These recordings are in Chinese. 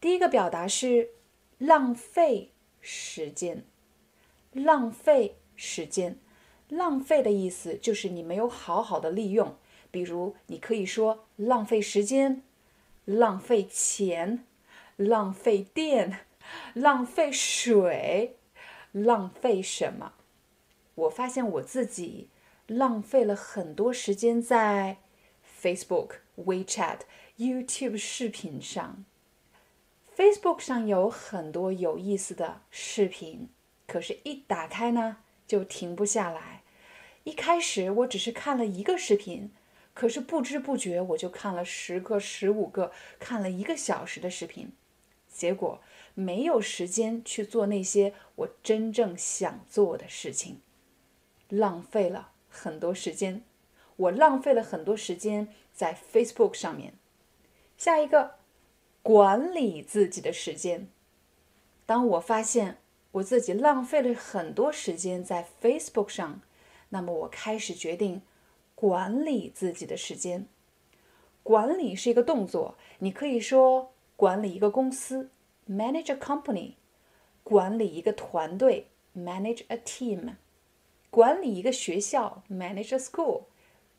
第一个表达是浪费时间，浪费时间，浪费的意思就是你没有好好的利用。比如，你可以说浪费时间、浪费钱、浪费电、浪费水、浪费什么？我发现我自己浪费了很多时间在 Facebook、WeChat、YouTube 视频上。Facebook 上有很多有意思的视频，可是，一打开呢就停不下来。一开始我只是看了一个视频，可是不知不觉我就看了十个、十五个，看了一个小时的视频，结果没有时间去做那些我真正想做的事情，浪费了很多时间。我浪费了很多时间在 Facebook 上面。下一个。管理自己的时间。当我发现我自己浪费了很多时间在 Facebook 上，那么我开始决定管理自己的时间。管理是一个动作，你可以说管理一个公司 （manage a company），管理一个团队 （manage a team），管理一个学校 （manage a school）。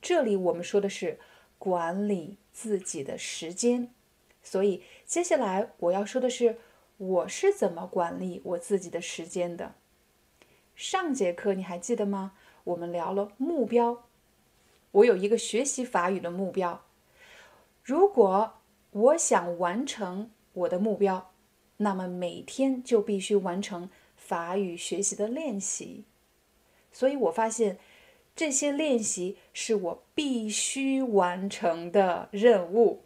这里我们说的是管理自己的时间。所以，接下来我要说的是，我是怎么管理我自己的时间的。上节课你还记得吗？我们聊了目标。我有一个学习法语的目标。如果我想完成我的目标，那么每天就必须完成法语学习的练习。所以我发现，这些练习是我必须完成的任务。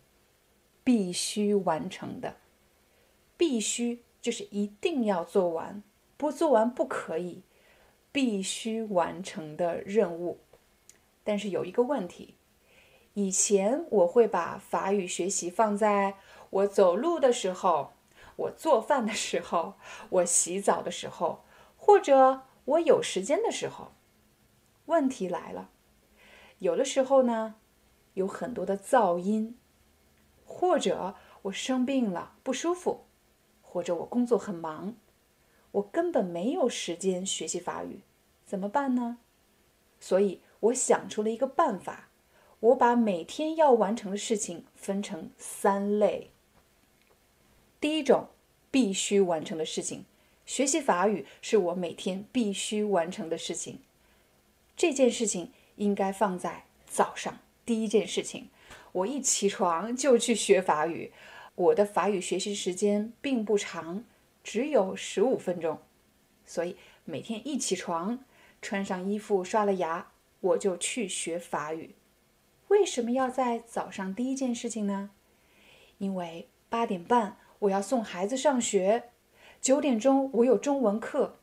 必须完成的，必须就是一定要做完，不做完不可以，必须完成的任务。但是有一个问题，以前我会把法语学习放在我走路的时候、我做饭的时候、我洗澡的时候，或者我有时间的时候。问题来了，有的时候呢，有很多的噪音。或者我生病了不舒服，或者我工作很忙，我根本没有时间学习法语，怎么办呢？所以我想出了一个办法，我把每天要完成的事情分成三类。第一种必须完成的事情，学习法语是我每天必须完成的事情，这件事情应该放在早上第一件事情。我一起床就去学法语，我的法语学习时间并不长，只有十五分钟，所以每天一起床，穿上衣服，刷了牙，我就去学法语。为什么要在早上第一件事情呢？因为八点半我要送孩子上学，九点钟我有中文课，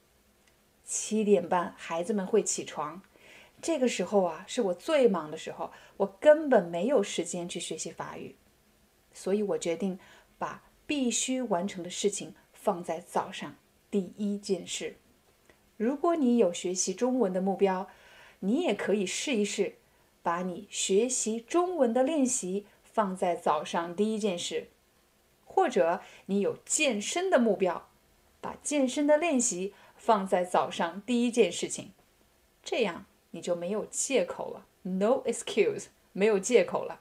七点半孩子们会起床。这个时候啊，是我最忙的时候，我根本没有时间去学习法语，所以我决定把必须完成的事情放在早上第一件事。如果你有学习中文的目标，你也可以试一试，把你学习中文的练习放在早上第一件事；或者你有健身的目标，把健身的练习放在早上第一件事情，这样。你就没有借口了，no excuse，没有借口了。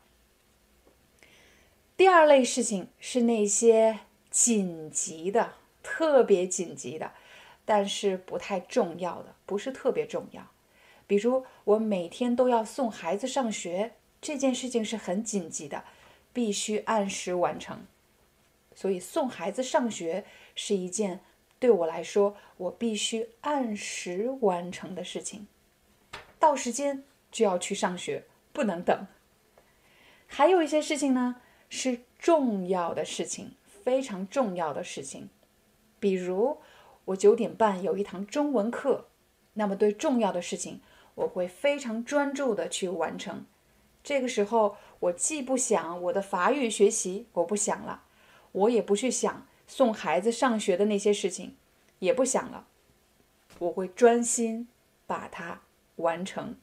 第二类事情是那些紧急的、特别紧急的，但是不太重要的，不是特别重要。比如我每天都要送孩子上学，这件事情是很紧急的，必须按时完成。所以送孩子上学是一件对我来说我必须按时完成的事情。到时间就要去上学，不能等。还有一些事情呢，是重要的事情，非常重要的事情，比如我九点半有一堂中文课，那么对重要的事情，我会非常专注的去完成。这个时候，我既不想我的法语学习，我不想了，我也不去想送孩子上学的那些事情，也不想了，我会专心把它完成。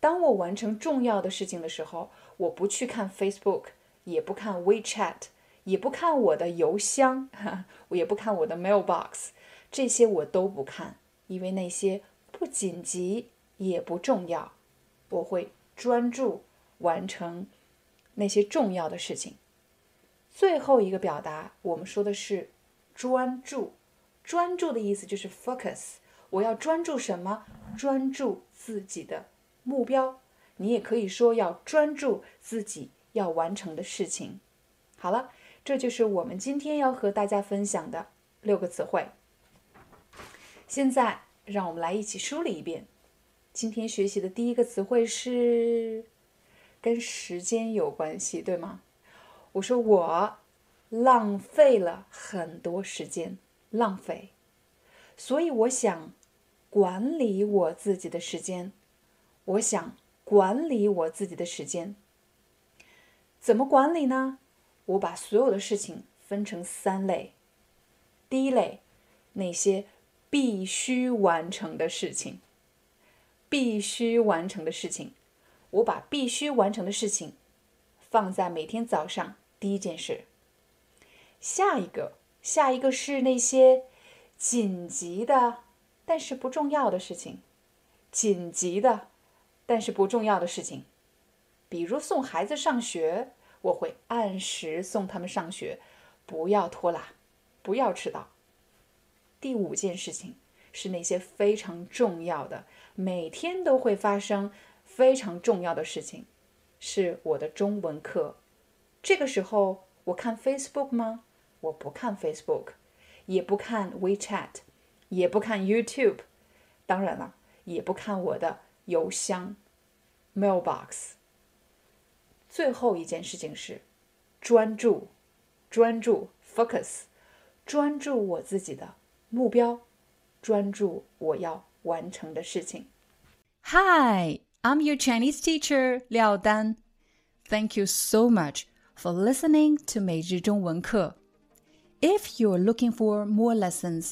当我完成重要的事情的时候，我不去看 Facebook，也不看 WeChat，也不看我的邮箱，我也不看我的 mailbox，这些我都不看，因为那些不紧急也不重要。我会专注完成那些重要的事情。最后一个表达，我们说的是专注。专注的意思就是 focus。我要专注什么？专注自己的。目标，你也可以说要专注自己要完成的事情。好了，这就是我们今天要和大家分享的六个词汇。现在，让我们来一起梳理一遍。今天学习的第一个词汇是跟时间有关系，对吗？我说我浪费了很多时间，浪费，所以我想管理我自己的时间。我想管理我自己的时间，怎么管理呢？我把所有的事情分成三类。第一类，那些必须完成的事情，必须完成的事情，我把必须完成的事情放在每天早上第一件事。下一个，下一个是那些紧急的但是不重要的事情，紧急的。但是不重要的事情，比如送孩子上学，我会按时送他们上学，不要拖拉，不要迟到。第五件事情是那些非常重要的，每天都会发生非常重要的事情，是我的中文课。这个时候我看 Facebook 吗？我不看 Facebook，也不看 WeChat，也不看 YouTube，当然了，也不看我的邮箱。Mailbox。最后一件事情是专注，专注 focus，专注我自己的目标，专注我要完成的事情。Hi, I'm your Chinese teacher Liao Dan. Thank you so much for listening to 每日中文课. If you're looking for more lessons,